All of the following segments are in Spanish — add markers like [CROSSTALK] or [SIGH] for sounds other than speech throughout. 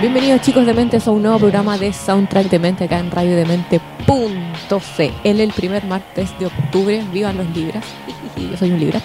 Bienvenidos chicos de Mentes a un nuevo programa de Soundtrack de Mente acá en radiodemente.c en el primer martes de octubre. Vivan los libras. [LAUGHS] Yo soy un libra.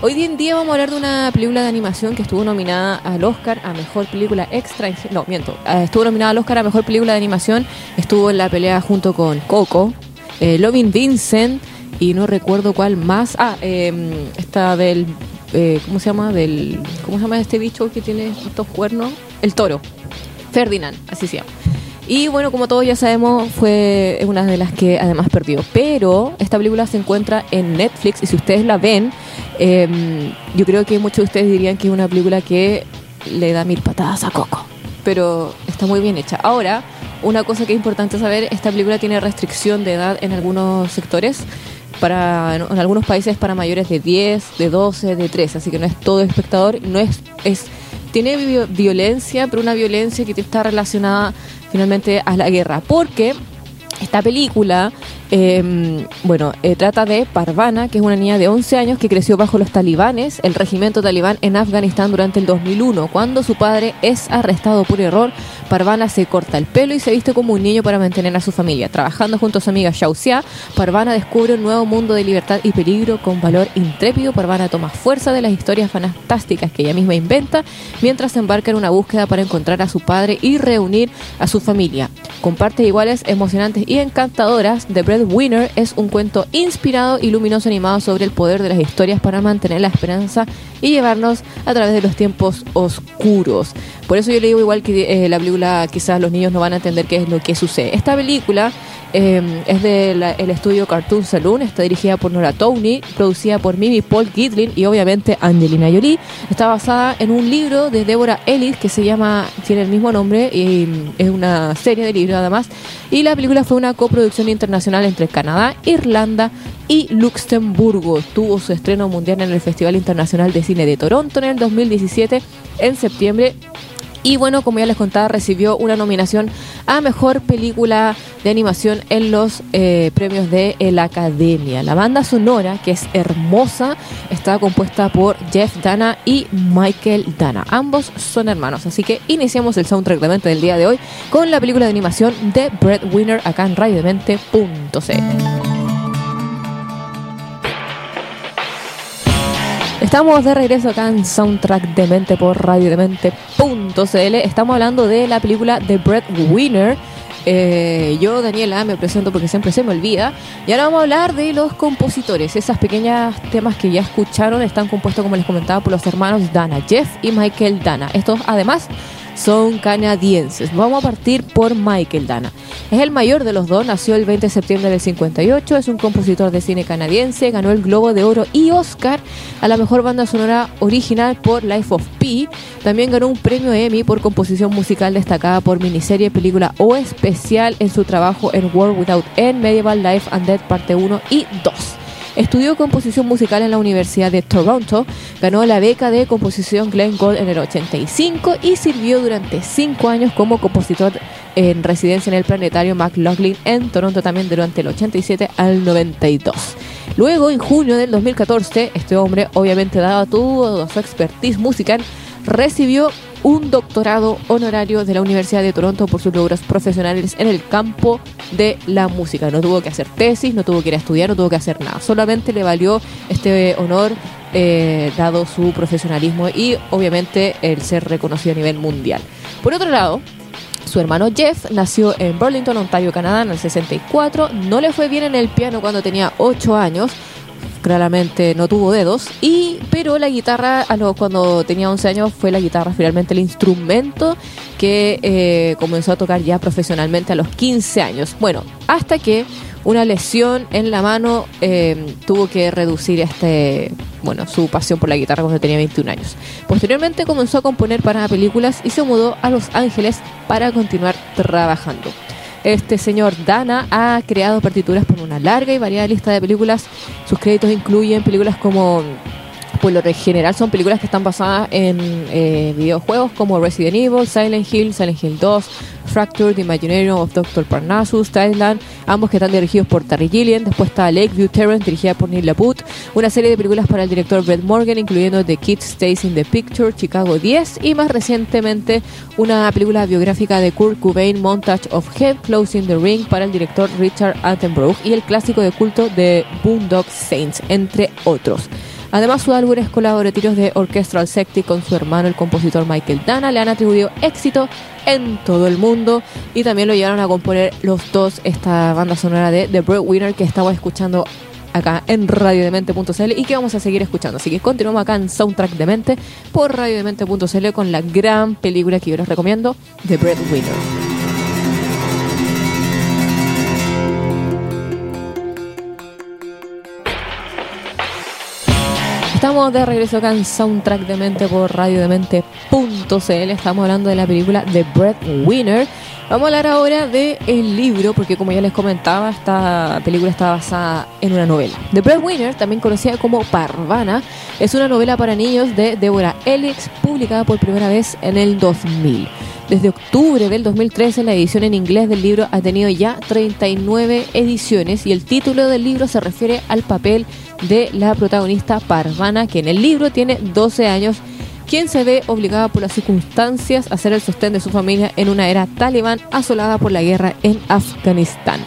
Hoy en día vamos a hablar de una película de animación que estuvo nominada al Oscar a Mejor Película Extranjera. No, miento. eh, Estuvo nominada al Oscar a Mejor Película de Animación. Estuvo en la pelea junto con Coco, eh, Lovin Vincent y no recuerdo cuál más. Ah, eh, esta del... eh, ¿Cómo se llama? Del, ¿Cómo se llama este bicho que tiene estos cuernos? El toro. Ferdinand, así se llama. Y bueno, como todos ya sabemos, fue una de las que además perdió. Pero esta película se encuentra en Netflix y si ustedes la ven, eh, yo creo que muchos de ustedes dirían que es una película que le da mil patadas a Coco. Pero está muy bien hecha. Ahora, una cosa que es importante saber, esta película tiene restricción de edad en algunos sectores. Para, en algunos países para mayores de 10, de 12, de 13, así que no es todo espectador, no es, es tiene vi- violencia, pero una violencia que está relacionada finalmente a la guerra, porque esta película, eh, bueno, eh, trata de Parvana, que es una niña de 11 años que creció bajo los talibanes, el regimiento talibán en Afganistán durante el 2001. Cuando su padre es arrestado por error, Parvana se corta el pelo y se viste como un niño para mantener a su familia. Trabajando junto a su amiga Xiaoxia, Parvana descubre un nuevo mundo de libertad y peligro con valor intrépido. Parvana toma fuerza de las historias fantásticas que ella misma inventa mientras embarca en una búsqueda para encontrar a su padre y reunir a su familia. Con partes iguales, emocionantes y encantadoras, The Breadwinner es un cuento inspirado y luminoso animado sobre el poder de las historias para mantener la esperanza y llevarnos a través de los tiempos oscuros. Por eso yo le digo igual que eh, la película quizás los niños no van a entender qué es lo que sucede. Esta película eh, es del el estudio Cartoon Saloon, está dirigida por Nora Towney, producida por Mimi Paul Gitlin y obviamente Angelina Jolie. Está basada en un libro de Deborah Ellis que se llama, tiene el mismo nombre y mm, es una serie de libros además. Y la película fue una coproducción internacional entre Canadá, Irlanda y Luxemburgo. Tuvo su estreno mundial en el Festival Internacional de Cine de Toronto en el 2017 en septiembre y bueno, como ya les contaba, recibió una nominación a Mejor Película de Animación en los eh, premios de la Academia. La banda sonora, que es hermosa, está compuesta por Jeff Dana y Michael Dana. Ambos son hermanos, así que iniciamos el soundtrack del día de hoy con la película de animación de Breadwinner acá en radiodemente.cl. Estamos de regreso acá en Soundtrack de Mente por radiodemente.cl. Estamos hablando de la película The Breadwinner. Eh, yo, Daniela, me presento porque siempre se me olvida. Y ahora vamos a hablar de los compositores. Esas pequeñas temas que ya escucharon están compuestos, como les comentaba, por los hermanos Dana, Jeff y Michael Dana. Estos, además, son canadienses. Vamos a partir por Michael Dana. Es el mayor de los dos, nació el 20 de septiembre del 58, es un compositor de cine canadiense, ganó el Globo de Oro y Oscar a la mejor banda sonora original por Life of Pi. También ganó un premio Emmy por composición musical destacada por miniserie, película o especial en su trabajo en World Without End, Medieval Life and Death parte 1 y 2. Estudió composición musical en la Universidad de Toronto, ganó la beca de composición Glenn Gould en el 85 y sirvió durante cinco años como compositor en residencia en el planetario McLaughlin en Toronto también durante el 87 al 92. Luego, en junio del 2014, este hombre, obviamente dado toda su expertise musical, recibió un doctorado honorario de la Universidad de Toronto por sus logros profesionales en el campo de la música. No tuvo que hacer tesis, no tuvo que ir a estudiar, no tuvo que hacer nada. Solamente le valió este honor eh, dado su profesionalismo y obviamente el ser reconocido a nivel mundial. Por otro lado, su hermano Jeff nació en Burlington, Ontario, Canadá, en el 64. No le fue bien en el piano cuando tenía 8 años. Claramente no tuvo dedos. Y, pero la guitarra, a lo, cuando tenía 11 años, fue la guitarra finalmente el instrumento que eh, comenzó a tocar ya profesionalmente a los 15 años. Bueno, hasta que una lesión en la mano eh, tuvo que reducir este bueno su pasión por la guitarra cuando tenía 21 años. Posteriormente comenzó a componer para películas y se mudó a Los Ángeles para continuar trabajando. Este señor Dana ha creado partituras por una larga y variada lista de películas. Sus créditos incluyen películas como por lo general son películas que están basadas en eh, videojuegos como Resident Evil, Silent Hill, Silent Hill 2, Fractured, The Imaginarium of Dr. Parnassus, Thailand, ambos que están dirigidos por Terry Gilliam. Después está Lakeview Terrace, dirigida por Neil LaPut. Una serie de películas para el director Brett Morgan, incluyendo The Kid Stays in the Picture, Chicago 10 y más recientemente una película biográfica de Kurt Cobain, Montage of Head Closing the Ring para el director Richard Attenborough y el clásico de culto de Boondock Saints, entre otros. Además, sus álbumes colaborativos de Orchestral Secti con su hermano, el compositor Michael Dana, le han atribuido éxito en todo el mundo y también lo llevaron a componer los dos esta banda sonora de The Breadwinner que estamos escuchando acá en radiodemente.cl y que vamos a seguir escuchando. Así que continuamos acá en Soundtrack de Mente por radiodemente.cl con la gran película que yo les recomiendo, The Breadwinner. Estamos de regreso acá en Soundtrack de Mente por radiodemente.cl. Estamos hablando de la película The Breadwinner. Vamos a hablar ahora del el libro, porque como ya les comentaba, esta película está basada en una novela. The Breadwinner, también conocida como Parvana, es una novela para niños de Deborah Elix, publicada por primera vez en el 2000. Desde octubre del 2013 la edición en inglés del libro ha tenido ya 39 ediciones y el título del libro se refiere al papel de la protagonista Parvana, que en el libro tiene 12 años, quien se ve obligada por las circunstancias a ser el sostén de su familia en una era talibán asolada por la guerra en Afganistán.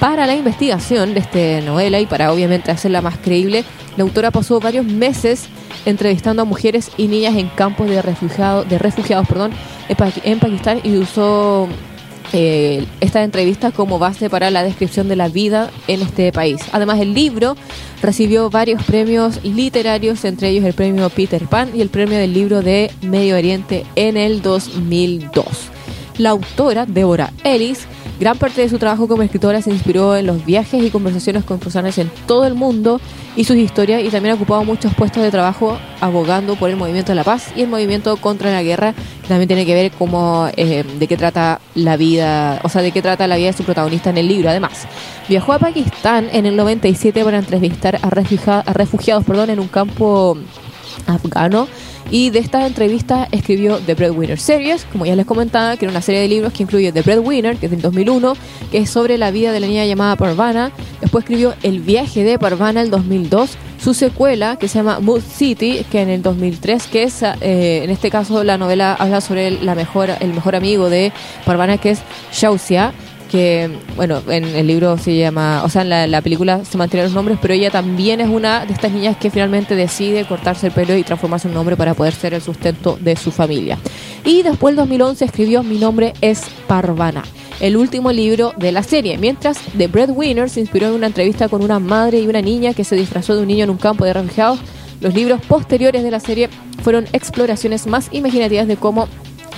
Para la investigación de esta novela y para obviamente hacerla más creíble, la autora pasó varios meses entrevistando a mujeres y niñas en campos de refugiados, de refugiados perdón, en Pakistán y usó eh, esta entrevista como base para la descripción de la vida en este país. Además, el libro recibió varios premios literarios, entre ellos el premio Peter Pan y el premio del libro de Medio Oriente en el 2002. La autora, Deborah Ellis, Gran parte de su trabajo como escritora se inspiró en los viajes y conversaciones con personas en todo el mundo y sus historias y también ha ocupado muchos puestos de trabajo abogando por el movimiento de la paz y el movimiento contra la guerra. También tiene que ver cómo, eh, de qué trata la vida, o sea, de qué trata la vida de su protagonista en el libro. Además, viajó a Pakistán en el 97 para entrevistar a, a refugiados perdón, en un campo afgano y de esta entrevista escribió The Breadwinner Series, como ya les comentaba, que era una serie de libros que incluye The Breadwinner, que es del 2001, que es sobre la vida de la niña llamada Parvana. Después escribió El viaje de Parvana el 2002, su secuela que se llama Mood City, que en el 2003, que es, eh, en este caso la novela habla sobre la mejor, el mejor amigo de Parvana, que es Shausia que, bueno, en el libro se llama, o sea, en la, película se mantienen los nombres, pero ella también es una de estas niñas que finalmente decide cortarse el pelo y transformarse en un hombre para poder ser el sustento de su familia. Y después, en 2011, escribió Mi nombre es Parvana el último libro de la serie, mientras The Breadwinner se inspiró en una entrevista con una madre y una niña que se disfrazó de un niño en un campo de refugiados. Los libros posteriores de la serie fueron exploraciones más imaginativas de cómo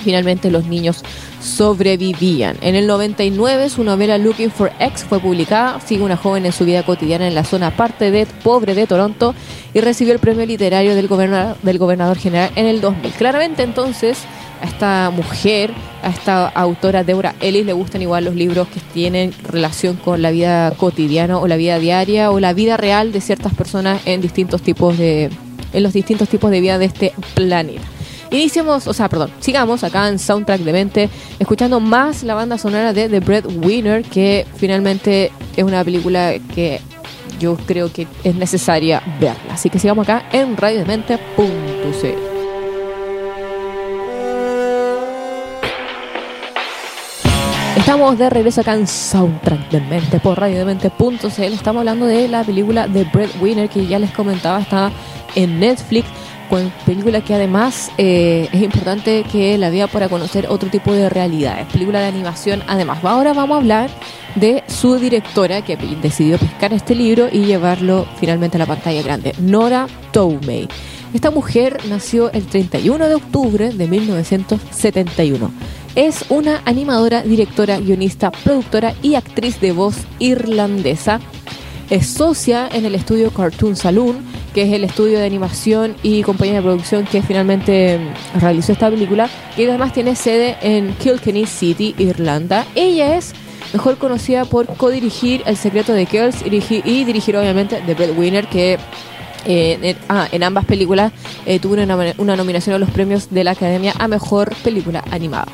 finalmente los niños sobrevivían. En el 99 su novela Looking for X fue publicada, sigue una joven en su vida cotidiana en la zona parte de pobre de Toronto y recibió el premio literario del gobernador, general en el 2000. Claramente entonces a esta mujer, a esta autora Deborah Ellis le gustan igual los libros que tienen relación con la vida cotidiana o la vida diaria o la vida real de ciertas personas en distintos tipos de en los distintos tipos de vida de este planeta. Iniciamos, o sea, perdón, sigamos acá en Soundtrack de Mente, escuchando más la banda sonora de The Breadwinner, que finalmente es una película que yo creo que es necesaria verla. Así que sigamos acá en radiodemente.cl. Estamos de regreso acá en Soundtrack de Mente por radiodemente.cl. Estamos hablando de la película The Breadwinner que ya les comentaba, está en Netflix película que además eh, es importante que la vea para conocer otro tipo de realidades. Película de animación, además. Ahora vamos a hablar de su directora que decidió pescar este libro y llevarlo finalmente a la pantalla grande, Nora Toumey. Esta mujer nació el 31 de octubre de 1971. Es una animadora, directora, guionista, productora y actriz de voz irlandesa. Es socia en el estudio Cartoon Saloon que es el estudio de animación y compañía de producción que finalmente mm, realizó esta película, y además tiene sede en Kilkenny City, Irlanda. Ella es mejor conocida por co-dirigir El secreto de Kells y dirigir, obviamente The Breadwinner, que eh, en, ah, en ambas películas eh, tuvo una nominación a los premios de la Academia a Mejor Película Animada.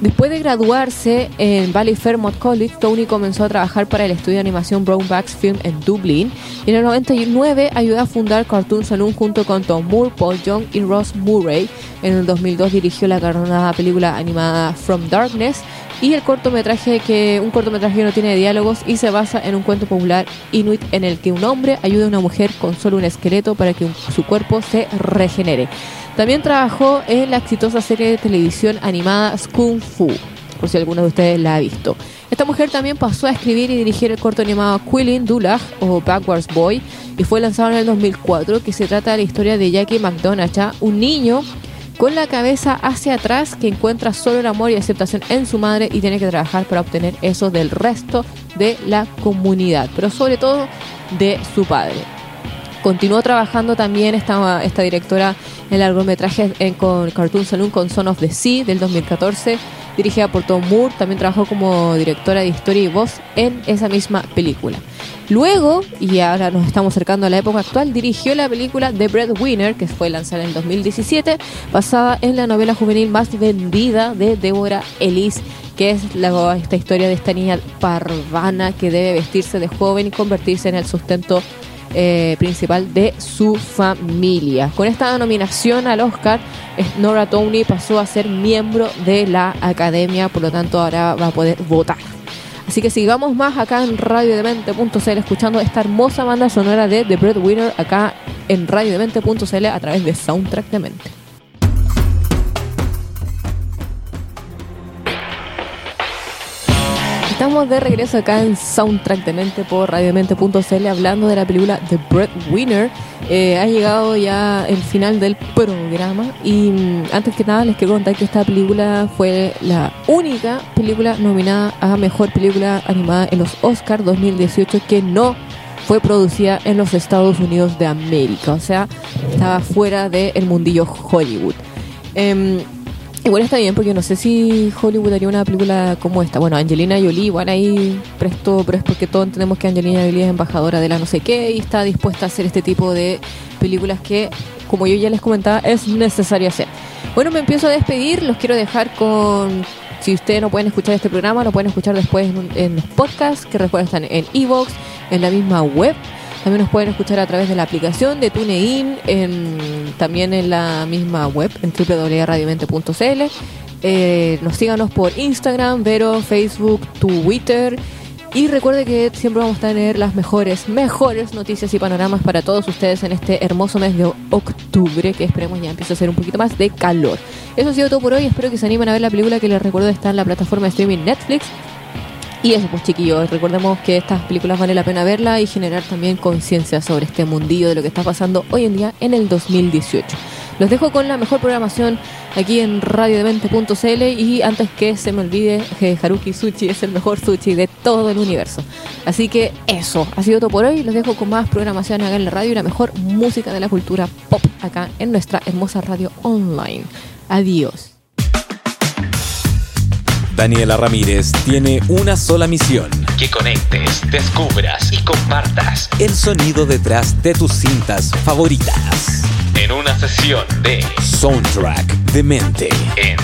Después de graduarse en Valley Fairmont College, Tony comenzó a trabajar para el estudio de animación Brownbacks Film en Dublín y en el 99 ayudó a fundar Cartoon Saloon junto con Tom Moore, Paul Young y Ross Murray. En el 2002 dirigió la película animada From Darkness y el cortometraje que un cortometraje no tiene diálogos y se basa en un cuento popular inuit en el que un hombre ayuda a una mujer con solo un esqueleto para que su cuerpo se regenere. También trabajó en la exitosa serie de televisión animada Kung Fu, por si alguno de ustedes la ha visto. Esta mujer también pasó a escribir y dirigir el corto animado Quilling Dulag o Backwards Boy y fue lanzado en el 2004 que se trata de la historia de Jackie McDonagh, un niño con la cabeza hacia atrás que encuentra solo el amor y aceptación en su madre y tiene que trabajar para obtener eso del resto de la comunidad, pero sobre todo de su padre. Continuó trabajando también esta, esta directora en largometrajes en, con Cartoon Saloon con Son of the Sea del 2014, dirigida por Tom Moore. También trabajó como directora de historia y voz en esa misma película. Luego, y ahora nos estamos acercando a la época actual, dirigió la película The Breadwinner, que fue lanzada en el 2017, basada en la novela juvenil más vendida de Deborah Ellis, que es la- esta historia de esta niña parvana que debe vestirse de joven y convertirse en el sustento eh, principal de su familia. Con esta nominación al Oscar, Nora Tony pasó a ser miembro de la academia, por lo tanto ahora va a poder votar. Así que sigamos más acá en radiodemente.cl escuchando esta hermosa banda sonora de The Breadwinner acá en radiodemente.cl a través de Soundtrack de Estamos de regreso acá en Soundtrack de por radiomente.cl hablando de la película The Breadwinner. Eh, ha llegado ya el final del programa y mm, antes que nada les quiero contar que esta película fue la única película nominada a Mejor Película Animada en los Oscars 2018 que no fue producida en los Estados Unidos de América, o sea, estaba fuera del mundillo Hollywood. Em, Igual está bien porque no sé si Hollywood haría una película como esta. Bueno, Angelina Jolie igual ahí prestó, pero es porque todos entendemos que Angelina Jolie es embajadora de la no sé qué y está dispuesta a hacer este tipo de películas que, como yo ya les comentaba, es necesario hacer. Bueno, me empiezo a despedir, los quiero dejar con... Si ustedes no pueden escuchar este programa, lo pueden escuchar después en, en los podcasts, que recuerden están en Evox, en la misma web. También nos pueden escuchar a través de la aplicación de TuneIn, en, también en la misma web, en www.radiomente.cl. Eh, nos síganos por Instagram, Vero, Facebook, Twitter. Y recuerde que siempre vamos a tener las mejores, mejores noticias y panoramas para todos ustedes en este hermoso mes de octubre, que esperemos ya empiece a hacer un poquito más de calor. Eso ha sido todo por hoy. Espero que se animen a ver la película que les recuerdo está en la plataforma de streaming Netflix. Y eso, pues chiquillos, recordemos que estas películas vale la pena verla y generar también conciencia sobre este mundillo de lo que está pasando hoy en día en el 2018. Los dejo con la mejor programación aquí en radiodemente.cl y antes que se me olvide, Haruki Sushi es el mejor sushi de todo el universo. Así que eso, ha sido todo por hoy. Los dejo con más programación acá en la radio y la mejor música de la cultura pop acá en nuestra hermosa radio online. Adiós. Daniela Ramírez tiene una sola misión. Que conectes, descubras y compartas El sonido detrás de tus cintas favoritas. en una sesión de Soundtrack de mente. en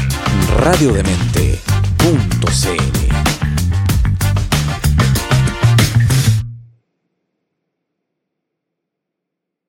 Radiodemente.cl